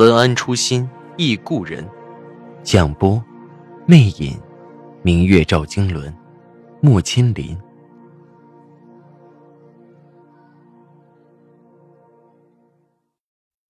文安初心忆故人，蒋波魅影，明月照经纶，莫千林。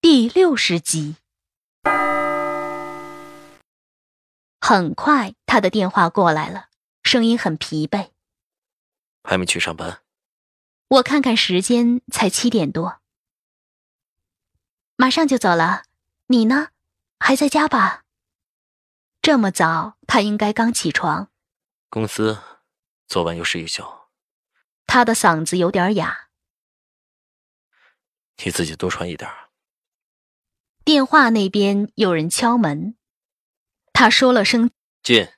第六十集，很快他的电话过来了，声音很疲惫。还没去上班？我看看时间，才七点多，马上就走了。你呢？还在家吧？这么早，他应该刚起床。公司昨晚又睡一宿。他的嗓子有点哑。你自己多穿一点。电话那边有人敲门，他说了声“进”，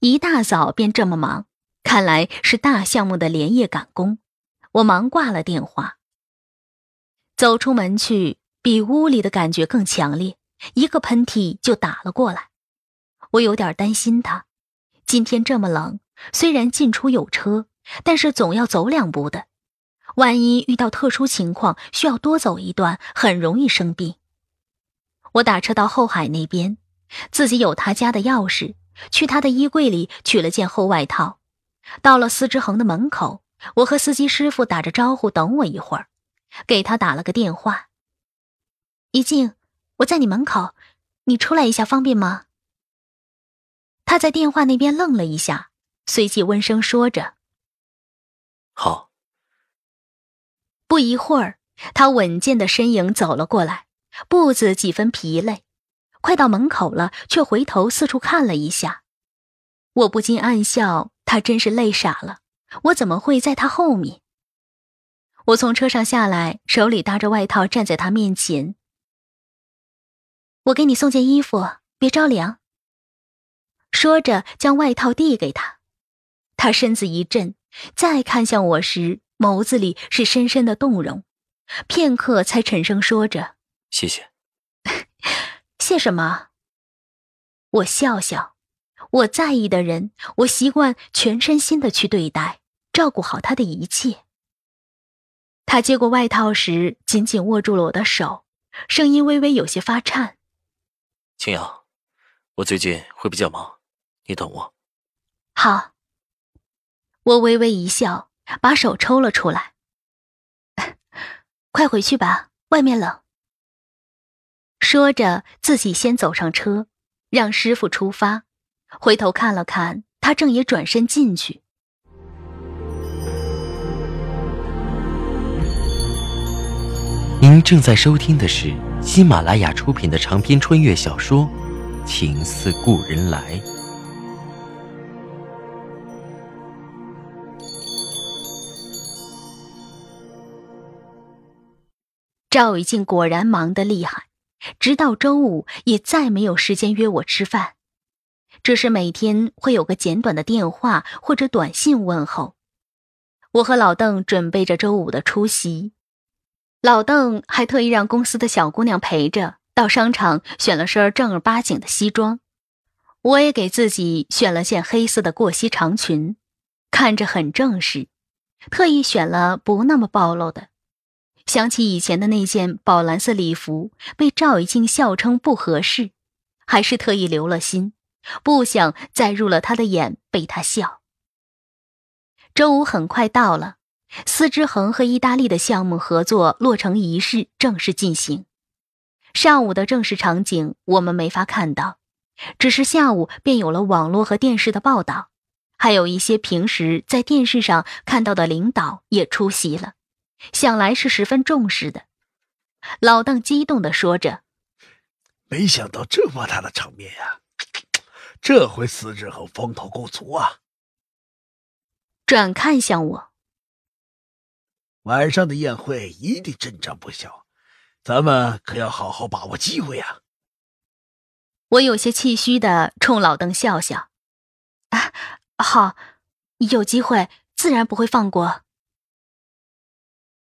一大早便这么忙，看来是大项目的连夜赶工。我忙挂了电话，走出门去，比屋里的感觉更强烈，一个喷嚏就打了过来。我有点担心他，今天这么冷，虽然进出有车，但是总要走两步的，万一遇到特殊情况需要多走一段，很容易生病。我打车到后海那边，自己有他家的钥匙，去他的衣柜里取了件厚外套。到了司之恒的门口，我和司机师傅打着招呼等我一会儿，给他打了个电话。一静，我在你门口，你出来一下方便吗？他在电话那边愣了一下，随即温声说着：“好。”不一会儿，他稳健的身影走了过来。步子几分疲累，快到门口了，却回头四处看了一下。我不禁暗笑，他真是累傻了。我怎么会在他后面？我从车上下来，手里搭着外套，站在他面前。我给你送件衣服，别着凉。说着，将外套递给他。他身子一震，再看向我时，眸子里是深深的动容。片刻，才沉声说着。谢谢，谢什么？我笑笑，我在意的人，我习惯全身心的去对待，照顾好他的一切。他接过外套时，紧紧握住了我的手，声音微微有些发颤。青瑶，我最近会比较忙，你等我。好。我微微一笑，把手抽了出来。快回去吧，外面冷。说着，自己先走上车，让师傅出发。回头看了看，他正也转身进去。您正在收听的是喜马拉雅出品的长篇穿越小说《情似故人来》。赵雨静果然忙得厉害。直到周五也再没有时间约我吃饭，只是每天会有个简短的电话或者短信问候。我和老邓准备着周五的出席，老邓还特意让公司的小姑娘陪着到商场选了身正儿八经的西装，我也给自己选了件黑色的过膝长裙，看着很正式，特意选了不那么暴露的。想起以前的那件宝蓝色礼服，被赵以静笑称不合适，还是特意留了心，不想再入了他的眼，被他笑。周五很快到了，司之恒和意大利的项目合作落成仪式正式进行。上午的正式场景我们没法看到，只是下午便有了网络和电视的报道，还有一些平时在电视上看到的领导也出席了。想来是十分重视的，老邓激动的说着：“没想到这么大的场面呀！这回司之恒风头够足啊！”转看向我：“晚上的宴会一定阵仗不小，咱们可要好好把握机会啊！我有些气虚的冲老邓笑笑：“啊，好，有机会自然不会放过。”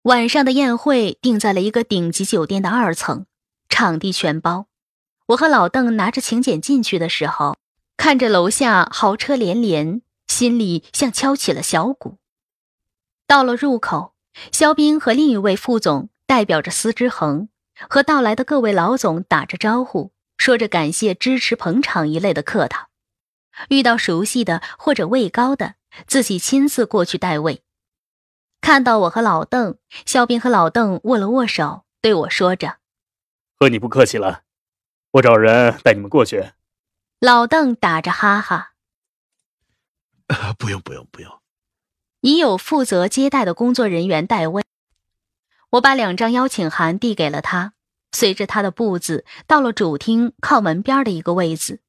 晚上的宴会定在了一个顶级酒店的二层，场地全包。我和老邓拿着请柬进去的时候，看着楼下豪车连连，心里像敲起了小鼓。到了入口，肖斌和另一位副总代表着司之恒，和到来的各位老总打着招呼，说着感谢、支持、捧场一类的客套。遇到熟悉的或者位高的，自己亲自过去代位。看到我和老邓，肖斌和老邓握了握手，对我说着：“和你不客气了，我找人带你们过去。”老邓打着哈哈：“不用，不用，不用。”已有负责接待的工作人员代位。我把两张邀请函递给了他，随着他的步子到了主厅靠门边的一个位子。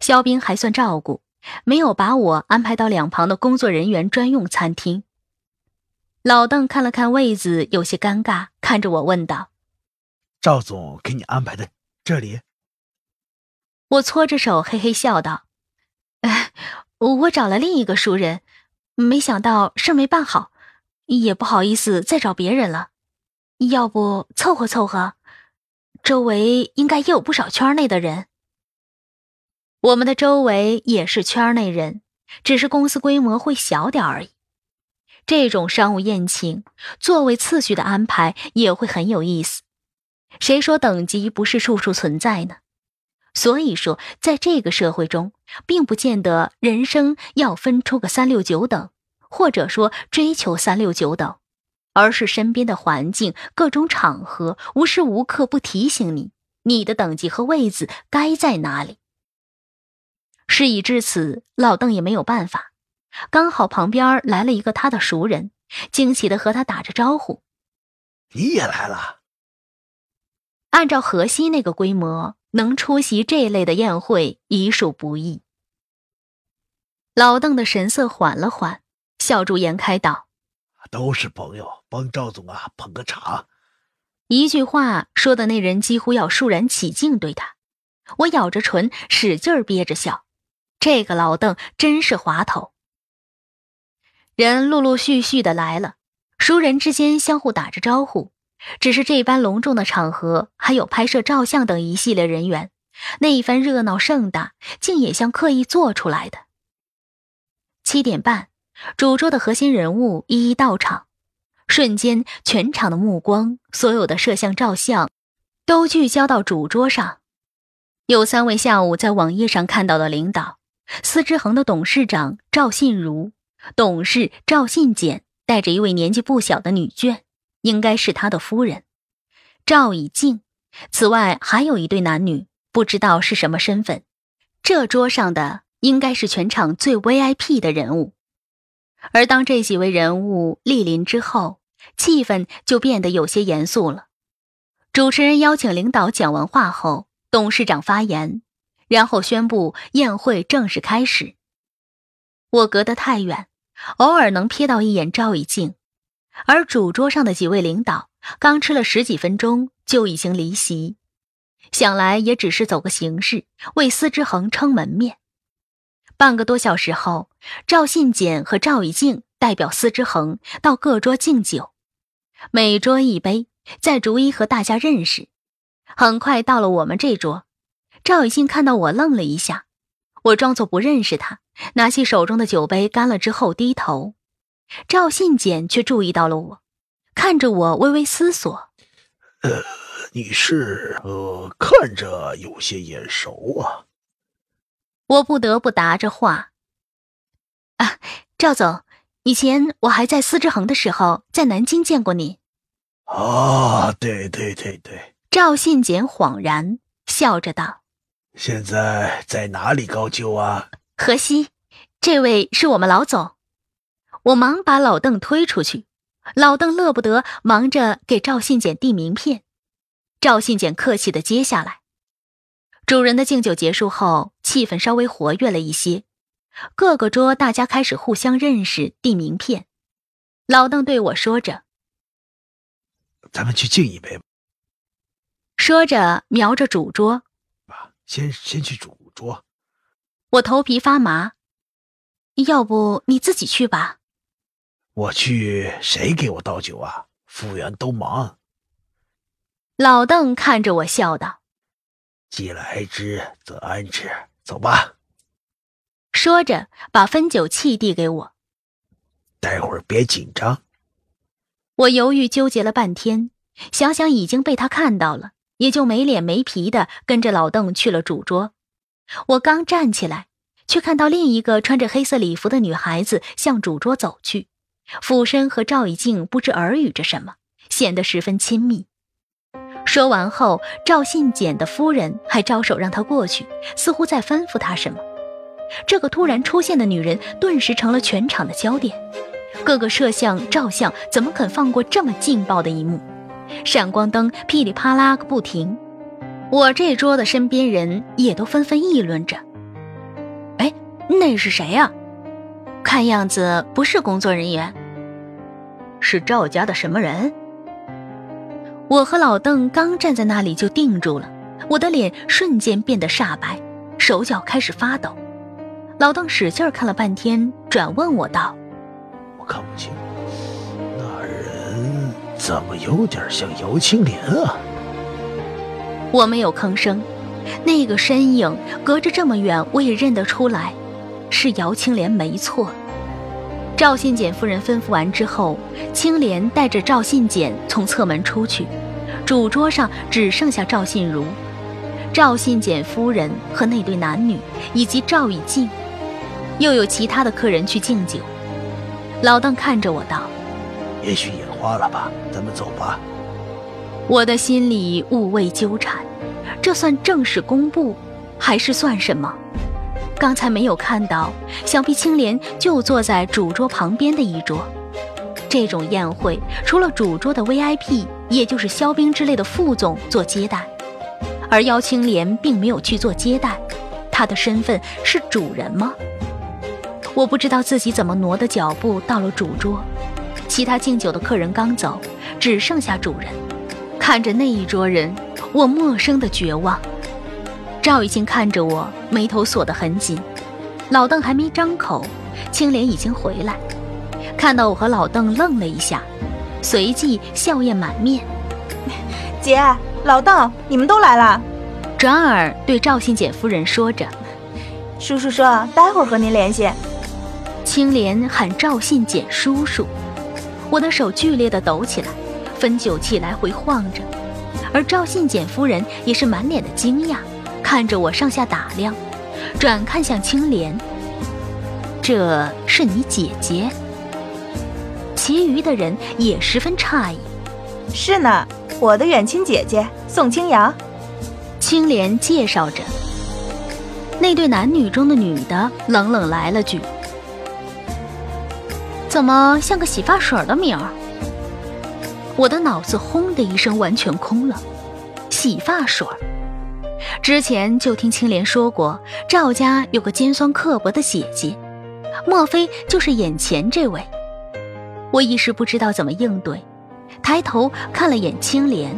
肖斌还算照顾，没有把我安排到两旁的工作人员专用餐厅。老邓看了看位子，有些尴尬，看着我问道：“赵总给你安排的这里？”我搓着手，嘿嘿笑道：“ 我找了另一个熟人，没想到事没办好，也不好意思再找别人了。要不凑合凑合？周围应该也有不少圈内的人。我们的周围也是圈内人，只是公司规模会小点而已。”这种商务宴请，座位次序的安排也会很有意思。谁说等级不是处处存在呢？所以说，在这个社会中，并不见得人生要分出个三六九等，或者说追求三六九等，而是身边的环境、各种场合，无时无刻不提醒你，你的等级和位子该在哪里。事已至此，老邓也没有办法。刚好旁边来了一个他的熟人，惊喜的和他打着招呼：“你也来了。”按照河西那个规模，能出席这类的宴会已属不易。老邓的神色缓了缓，笑逐颜开道：“都是朋友，帮赵总啊捧个场。”一句话说的那人几乎要肃然起敬，对他，我咬着唇，使劲憋着笑。这个老邓真是滑头。人陆陆续续的来了，熟人之间相互打着招呼。只是这般隆重的场合，还有拍摄照相等一系列人员，那一番热闹盛大，竟也像刻意做出来的。七点半，主桌的核心人物一一到场，瞬间，全场的目光，所有的摄像照相，都聚焦到主桌上。有三位下午在网页上看到的领导：司之恒的董事长赵信如。董事赵信简带着一位年纪不小的女眷，应该是他的夫人赵以静。此外还有一对男女，不知道是什么身份。这桌上的应该是全场最 VIP 的人物。而当这几位人物莅临之后，气氛就变得有些严肃了。主持人邀请领导讲完话后，董事长发言，然后宣布宴会正式开始。我隔得太远。偶尔能瞥到一眼赵以静，而主桌上的几位领导刚吃了十几分钟就已经离席，想来也只是走个形式，为司之恒撑门面。半个多小时后，赵信简和赵以静代表司之恒到各桌敬酒，每桌一杯，再逐一和大家认识。很快到了我们这桌，赵以静看到我愣了一下，我装作不认识他。拿起手中的酒杯，干了之后低头。赵信简却注意到了我，看着我微微思索：“呃，你是……呃，看着有些眼熟啊。”我不得不答着话：“啊，赵总，以前我还在司之恒的时候，在南京见过你。”啊，对对对对。赵信简恍然笑着道：“现在在哪里高就啊？”河西，这位是我们老总。我忙把老邓推出去，老邓乐不得，忙着给赵信简递名片。赵信简客气的接下来。主人的敬酒结束后，气氛稍微活跃了一些，各个桌大家开始互相认识，递名片。老邓对我说着：“咱们去敬一杯。”说着，瞄着主桌。爸，先先去主桌。我头皮发麻。要不你自己去吧。我去，谁给我倒酒啊？服务员都忙。老邓看着我笑道：“既来之，则安之。走吧。”说着，把分酒器递给我。待会儿别紧张。我犹豫纠结了半天，想想已经被他看到了，也就没脸没皮的跟着老邓去了主桌。我刚站起来，却看到另一个穿着黑色礼服的女孩子向主桌走去，俯身和赵以静不知耳语着什么，显得十分亲密。说完后，赵信简的夫人还招手让他过去，似乎在吩咐他什么。这个突然出现的女人顿时成了全场的焦点。各个摄像、照相怎么肯放过这么劲爆的一幕？闪光灯噼里啪啦个不停。我这桌的身边人也都纷纷议论着：“哎，那是谁呀？看样子不是工作人员，是赵家的什么人？”我和老邓刚站在那里就定住了，我的脸瞬间变得煞白，手脚开始发抖。老邓使劲看了半天，转问我道。我看不清，那人怎么有点像姚青莲啊？我没有吭声，那个身影隔着这么远，我也认得出来，是姚青莲没错。赵信简夫人吩咐完之后，青莲带着赵信简从侧门出去，主桌上只剩下赵信如、赵信简夫人和那对男女，以及赵以静，又有其他的客人去敬酒。老邓看着我道：“也许眼花了吧，咱们走吧。”我的心里五味纠缠，这算正式公布，还是算什么？刚才没有看到，想必青莲就坐在主桌旁边的一桌。这种宴会，除了主桌的 VIP，也就是肖冰之类的副总做接待，而姚青莲并没有去做接待，她的身份是主人吗？我不知道自己怎么挪的脚步到了主桌，其他敬酒的客人刚走，只剩下主人。看着那一桌人，我陌生的绝望。赵玉清看着我，眉头锁得很紧。老邓还没张口，青莲已经回来，看到我和老邓愣了一下，随即笑靥满面。姐，老邓，你们都来了。转而对赵信简夫人说着：“叔叔说待会儿和您联系。”青莲喊赵信简叔叔，我的手剧烈的抖起来，分酒器来回晃着，而赵信简夫人也是满脸的惊讶，看着我上下打量，转看向青莲，这是你姐姐。其余的人也十分诧异，是呢，我的远亲姐姐宋清扬。青莲介绍着，那对男女中的女的冷冷来了句。怎么像个洗发水的名儿？我的脑子轰的一声完全空了。洗发水之前就听青莲说过，赵家有个尖酸刻薄的姐姐，莫非就是眼前这位？我一时不知道怎么应对，抬头看了眼青莲，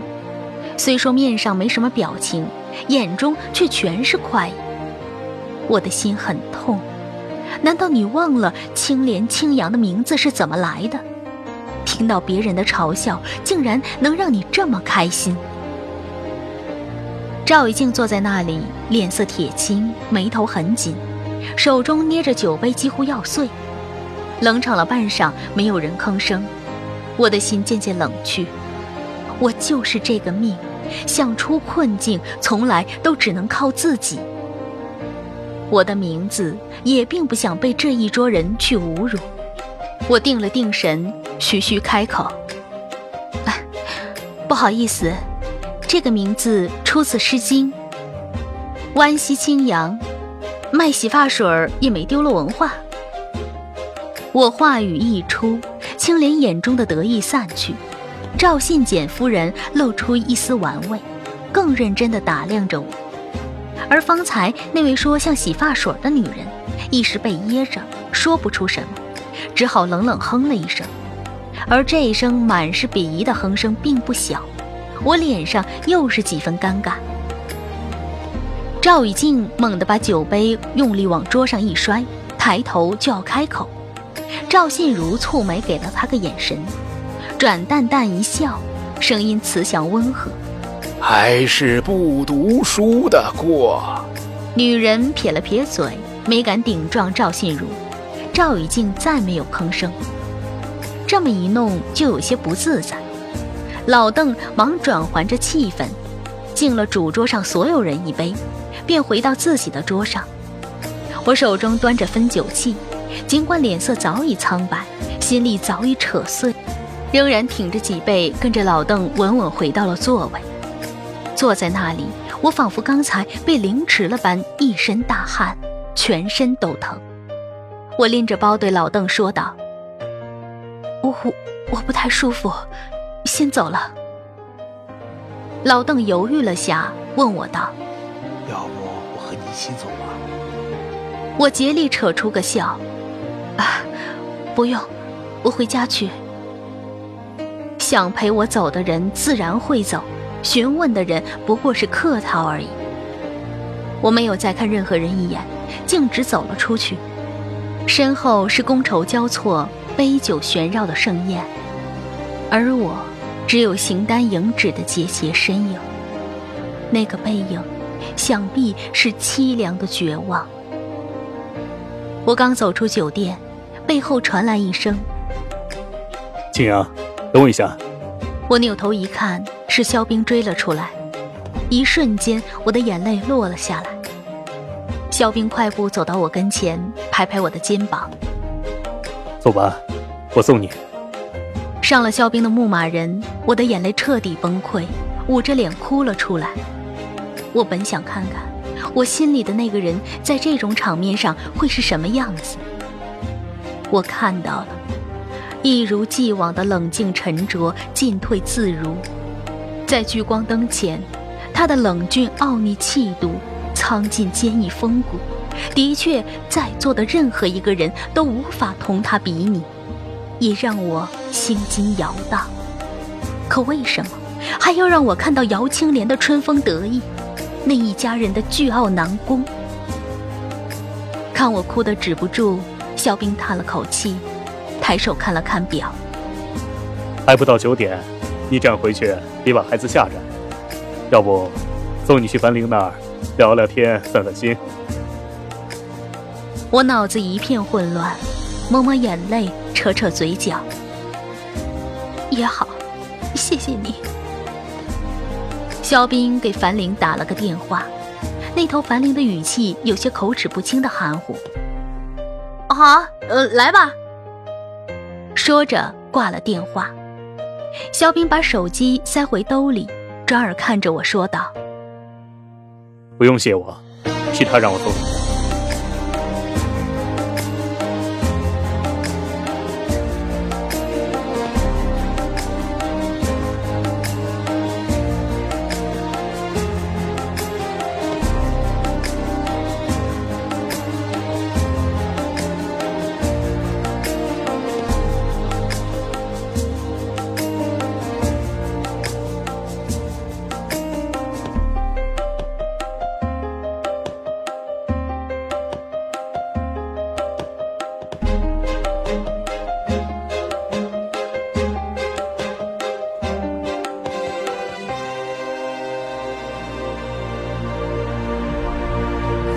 虽说面上没什么表情，眼中却全是快意。我的心很痛。难道你忘了青莲、青阳的名字是怎么来的？听到别人的嘲笑，竟然能让你这么开心？赵以静坐在那里，脸色铁青，眉头很紧，手中捏着酒杯，几乎要碎。冷场了半晌，没有人吭声，我的心渐渐冷去。我就是这个命，想出困境，从来都只能靠自己。我的名字也并不想被这一桌人去侮辱。我定了定神，徐徐开口：“不好意思，这个名字出自《诗经》。湾西青阳，卖洗发水也没丢了文化。”我话语一出，青莲眼中的得意散去，赵信简夫人露出一丝玩味，更认真地打量着我。而方才那位说像洗发水的女人，一时被噎着，说不出什么，只好冷冷哼了一声。而这一声满是鄙夷的哼声并不小，我脸上又是几分尴尬。赵雨静猛地把酒杯用力往桌上一摔，抬头就要开口。赵信如蹙眉给了他个眼神，转淡淡一笑，声音慈祥温和：“还是不读书的过。”女人撇了撇嘴，没敢顶撞赵信如。赵雨静再没有吭声。这么一弄，就有些不自在。老邓忙转换着气氛，敬了主桌上所有人一杯，便回到自己的桌上。我手中端着分酒器，尽管脸色早已苍白，心里早已扯碎，仍然挺着脊背，跟着老邓稳稳回到了座位。坐在那里，我仿佛刚才被凌迟了般，一身大汗，全身都疼。我拎着包对老邓说道：“我我不太舒服。”先走了。老邓犹豫了下，问我道：“要不我和你一起走吧？”我竭力扯出个笑：“啊，不用，我回家去。”想陪我走的人自然会走，询问的人不过是客套而已。我没有再看任何人一眼，径直走了出去。身后是觥筹交错、杯酒旋绕的盛宴，而我。只有形单影只的节节身影，那个背影，想必是凄凉的绝望。我刚走出酒店，背后传来一声：“景阳，等我一下。”我扭头一看，是肖冰追了出来。一瞬间，我的眼泪落了下来。肖冰快步走到我跟前，拍拍我的肩膀：“走吧，我送你。”上了肖冰的牧马人，我的眼泪彻底崩溃，捂着脸哭了出来。我本想看看我心里的那个人在这种场面上会是什么样子。我看到了，一如既往的冷静沉着，进退自如。在聚光灯前，他的冷峻傲睨气度，苍劲坚毅风骨，的确在座的任何一个人都无法同他比拟。也让我心惊摇荡，可为什么还要让我看到姚青莲的春风得意，那一家人的倨傲难攻？看我哭得止不住，肖冰叹了口气，抬手看了看表，还不到九点，你这样回去别把孩子吓着。要不，送你去樊玲那儿聊聊天，散散心。我脑子一片混乱，抹抹眼泪。扯扯嘴角，也好，谢谢你。肖冰给樊玲打了个电话，那头樊玲的语气有些口齿不清的含糊。好，呃，来吧。说着挂了电话，肖冰把手机塞回兜里，转而看着我说道：“不用谢我，是他让我做的